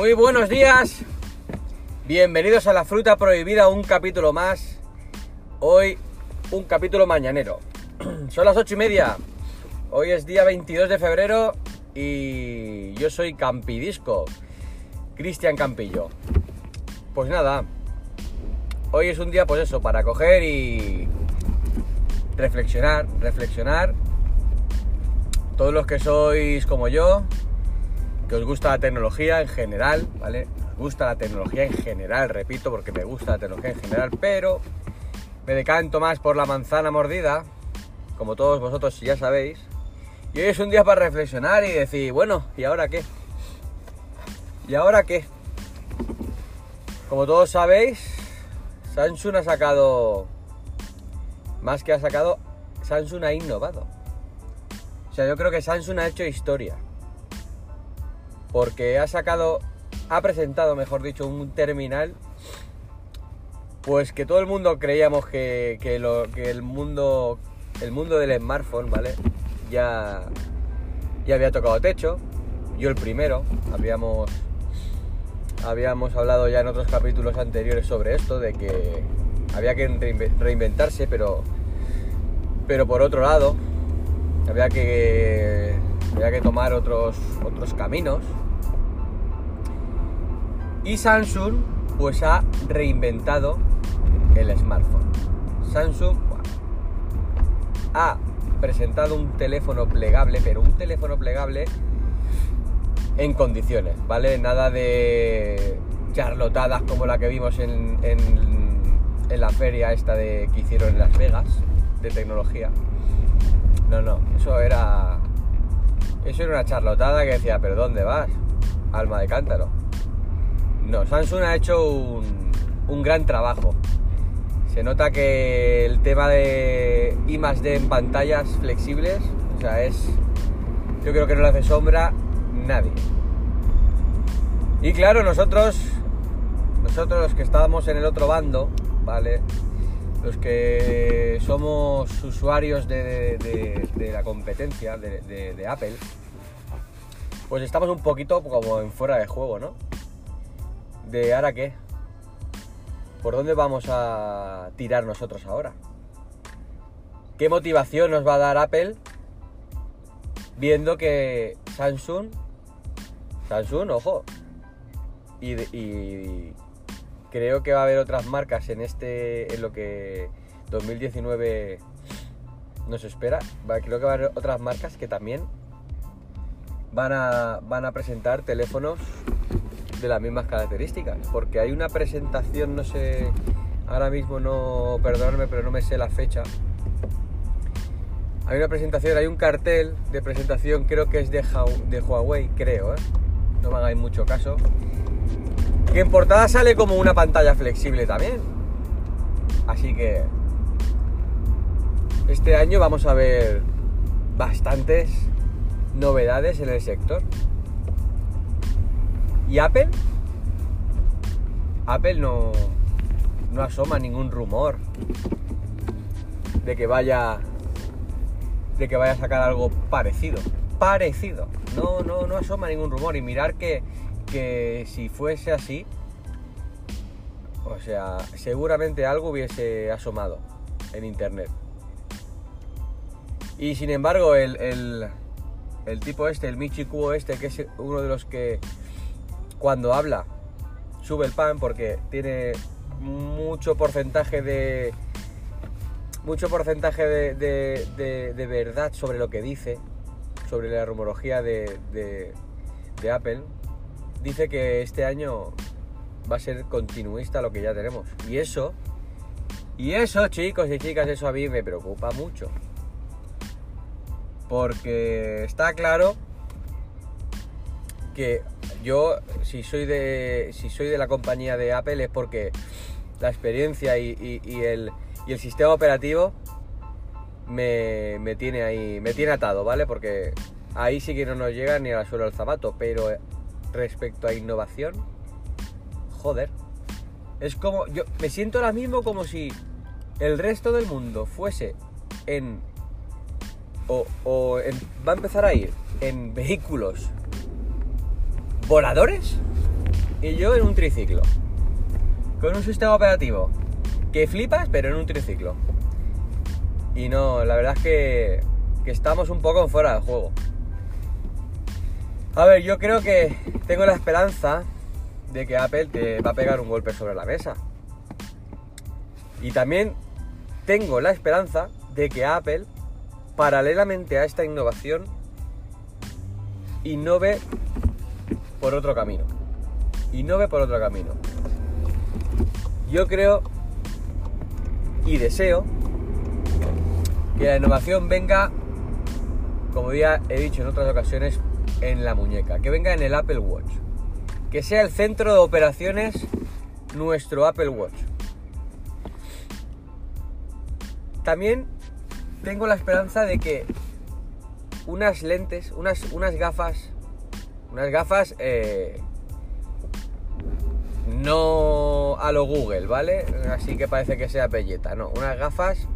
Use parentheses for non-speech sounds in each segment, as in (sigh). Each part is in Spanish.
Muy buenos días, bienvenidos a la fruta prohibida, un capítulo más. Hoy un capítulo mañanero. (clears throat) Son las ocho y media. Hoy es día 22 de febrero y yo soy Campidisco, Cristian Campillo. Pues nada, hoy es un día pues eso, para coger y reflexionar, reflexionar. Todos los que sois como yo, que os gusta la tecnología en general, ¿vale? Os gusta la tecnología en general, repito, porque me gusta la tecnología en general, pero me decanto más por la manzana mordida, como todos vosotros ya sabéis. Y hoy es un día para reflexionar y decir, bueno, ¿y ahora qué? ¿Y ahora qué? Como todos sabéis, Samsung ha sacado, más que ha sacado, Samsung ha innovado. O sea, yo creo que Samsung ha hecho historia porque ha sacado, ha presentado, mejor dicho, un terminal, pues que todo el mundo creíamos que, lo, que el mundo, el mundo del smartphone, ¿vale? Ya, ya había tocado techo, yo el primero, habíamos, habíamos hablado ya en otros capítulos anteriores sobre esto, de que había que reinventarse, pero, pero por otro lado, había que había que tomar otros, otros caminos. Y Samsung pues ha reinventado el smartphone. Samsung ha presentado un teléfono plegable, pero un teléfono plegable en condiciones, ¿vale? Nada de charlotadas como la que vimos en, en la feria esta de, que hicieron en Las Vegas de tecnología. No, no, eso era eso era una charlotada que decía, pero ¿dónde vas? Alma de cántaro. No, Samsung ha hecho un, gran trabajo. Se nota que el tema de I más D en pantallas flexibles, o sea, es. Yo creo que no le hace sombra nadie. Y claro, nosotros, nosotros los que estábamos en el otro bando, ¿vale? Los que somos usuarios de, la competencia de, Apple, pues estamos un poquito como en fuera de juego, ¿no? De ahora qué. ¿Por dónde vamos a tirar nosotros ahora? ¿Qué motivación nos va a dar Apple viendo que Samsung, Samsung, ojo, y, y creo que va a haber otras marcas en este, en lo que 2019 nos espera. Creo que va a haber otras marcas que también van a, van a presentar teléfonos de las mismas características. Porque hay una presentación, no sé, ahora mismo no, perdonadme, pero no me sé la fecha. Hay una presentación, hay un cartel de presentación, creo que es de, Huawei, creo, ¿eh? no me hagáis mucho caso que en portada sale como una pantalla flexible también. Así que este año vamos a ver bastantes novedades en el sector. ¿Y Apple? Apple no, no asoma ningún rumor de que vaya de que vaya a sacar algo parecido. Parecido. No, no, no asoma ningún rumor. Y mirar que que si fuese así, o sea, seguramente algo hubiese asomado en internet. Y sin embargo, el, el, tipo este, el Michikuo este, que es uno de los que cuando habla sube el pan porque tiene mucho porcentaje de mucho porcentaje de, de, verdad sobre lo que dice, sobre la rumorología de, de Apple, dice que este año va a ser continuista lo que ya tenemos. Y eso, y eso chicos y chicas, eso a mí me preocupa mucho. Porque está claro que yo, si soy de, si soy de la compañía de Apple, es porque la experiencia y, el, y el, sistema operativo me, me, tiene ahí, me tiene atado, ¿vale? Porque ahí sí que no nos llega ni a la suela del zapato, pero respecto a innovación, joder, es como, yo me siento ahora mismo como si el resto del mundo fuese en, o, va a empezar a ir en vehículos voladores, y yo en un triciclo. Con un sistema operativo que flipas, pero en un triciclo. Y no, la verdad es que, que estamos un poco fuera del juego. A ver, yo creo que tengo la esperanza de que Apple te va a pegar un golpe sobre la mesa. Y también tengo la esperanza de que Apple, paralelamente a esta innovación, innove por otro camino. Innove por otro camino. Yo creo y deseo que la innovación venga, como ya he dicho en otras ocasiones, en la muñeca, que venga en el Apple Watch, que sea el centro de operaciones nuestro Apple Watch. También tengo la esperanza de que unas lentes, unas, unas gafas, unas gafas eh, no a lo Google, ¿vale? Así que parece que sea belleta, no, unas gafas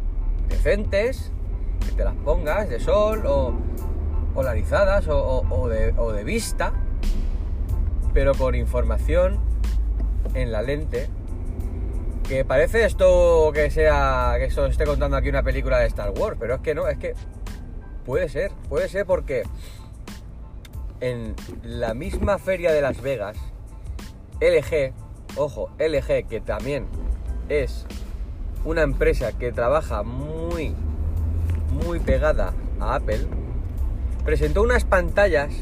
decentes, que te las pongas de sol o polarizadas o, de, vista, pero con información en la lente que parece esto que sea que esto esté contando aquí una película de Star Wars, pero es que no, es que puede ser, puede ser porque en la misma feria de Las Vegas, LG, ojo, LG que también es una empresa que trabaja muy muy pegada a Apple, presentó unas pantallas,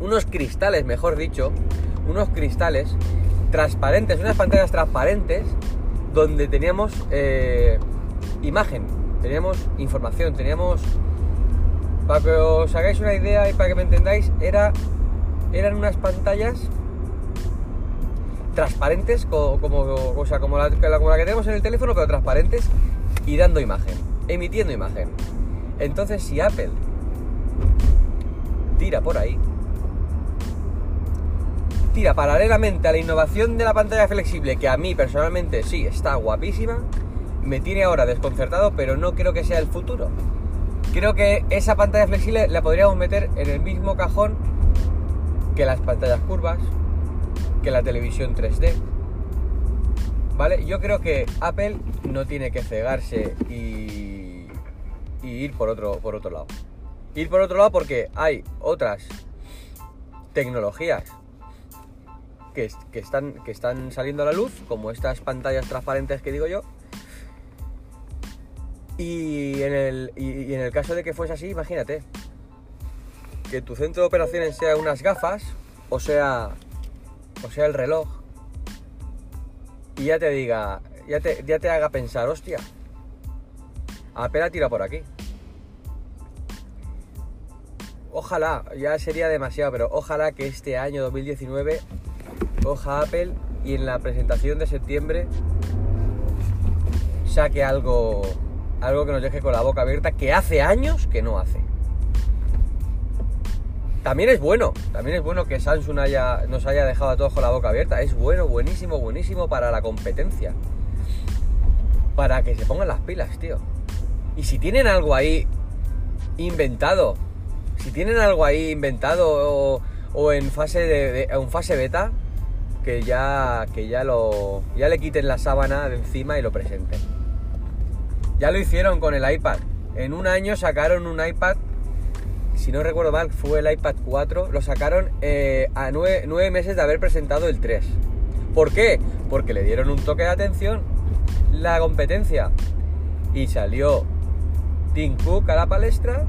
unos cristales, mejor dicho, unos cristales transparentes, unas pantallas transparentes donde teníamos eh, imagen, teníamos información, teníamos... Para que os hagáis una idea y para que me entendáis, era, eran unas pantallas transparentes, como, o sea, como, la, como la que tenemos en el teléfono, pero transparentes y dando imagen, emitiendo imagen. Entonces, si Apple tira por ahí, tira paralelamente a la innovación de la pantalla flexible, que a mí personalmente sí está guapísima, me tiene ahora desconcertado, pero no creo que sea el futuro. Creo que esa pantalla flexible la podríamos meter en el mismo cajón que las pantallas curvas, que la televisión 3D. ¿Vale? Yo creo que Apple no tiene que cegarse y, y ir por otro, por otro lado. Ir por otro lado porque hay otras tecnologías que, están, que están saliendo a la luz, como estas pantallas transparentes que digo yo. Y en, el, y, en el caso de que fuese así, imagínate, que tu centro de operaciones sea unas gafas, o sea, o sea el reloj, y ya te diga, ya te, ya te haga pensar, hostia, apenas tira por aquí. Ojalá, ya sería demasiado, pero ojalá que este año 2019 coja Apple y en la presentación de septiembre saque algo, algo que nos deje con la boca abierta, que hace años que no hace. También es bueno, también es bueno que Samsung haya, nos haya dejado a todos con la boca abierta. Es bueno, buenísimo, buenísimo para la competencia. Para que se pongan las pilas, tío. Y si tienen algo ahí inventado, si tienen algo ahí inventado o, en fase de, en fase beta, que ya, que ya, lo, ya le quiten la sábana de encima y lo presenten. Ya lo hicieron con el iPad. En un año sacaron un iPad, si no recuerdo mal, fue el iPad 4. Lo sacaron eh, a nueve, meses de haber presentado el 3. ¿Por qué? Porque le dieron un toque de atención la competencia. Y salió Tim Cook a la palestra.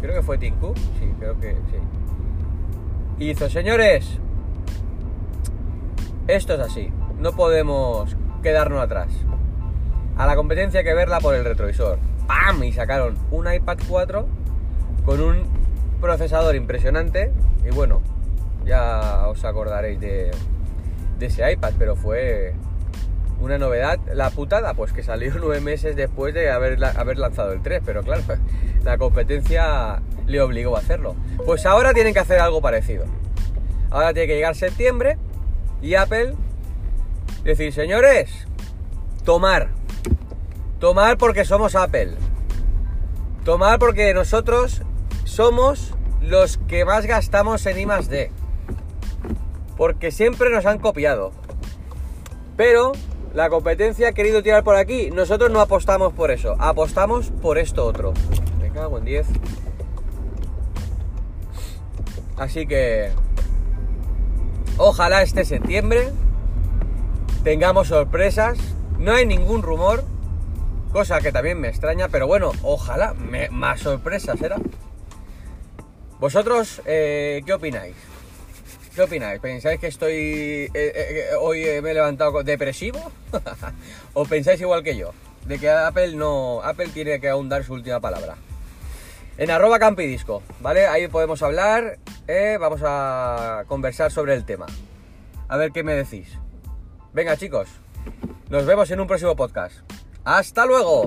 Creo que fue Tim Cook. Sí, creo que sí. hizo, señores, esto es así, no podemos quedarnos atrás. A la competencia hay que verla por el retrovisor. ¡Pam! Y sacaron un iPad 4 con un procesador impresionante. Y bueno, ya os acordaréis de, ese iPad, pero fue una novedad. La putada, pues que salió (laughs) nueve meses después de haber, haber lanzado el 3, pero claro, (laughs) la competencia le obligó a hacerlo. Pues ahora tienen que hacer algo parecido. Ahora tiene que llegar septiembre y Apple decir, señores, tomar. Tomar porque somos Apple. Tomar porque nosotros somos los que más gastamos en I D. porque siempre nos han copiado. Pero la competencia ha querido tirar por aquí, nosotros no apostamos por eso, apostamos por esto otro. Me cago en 10. Así que ojalá este septiembre tengamos sorpresas. No hay ningún rumor, cosa que también me extraña, pero bueno, ojalá más sorpresas será. ¿Vosotros eh, qué opináis? ¿Qué opináis? ¿Pensáis que estoy eh, eh, hoy me he levantado depresivo? (laughs) ¿O pensáis igual que yo? De que Apple no. Apple tiene que aún dar su última palabra. En arroba campidisco, ¿vale? Ahí podemos hablar, vamos a conversar sobre el tema. A ver qué me decís. Venga chicos, nos vemos en un próximo podcast. ¡Hasta luego!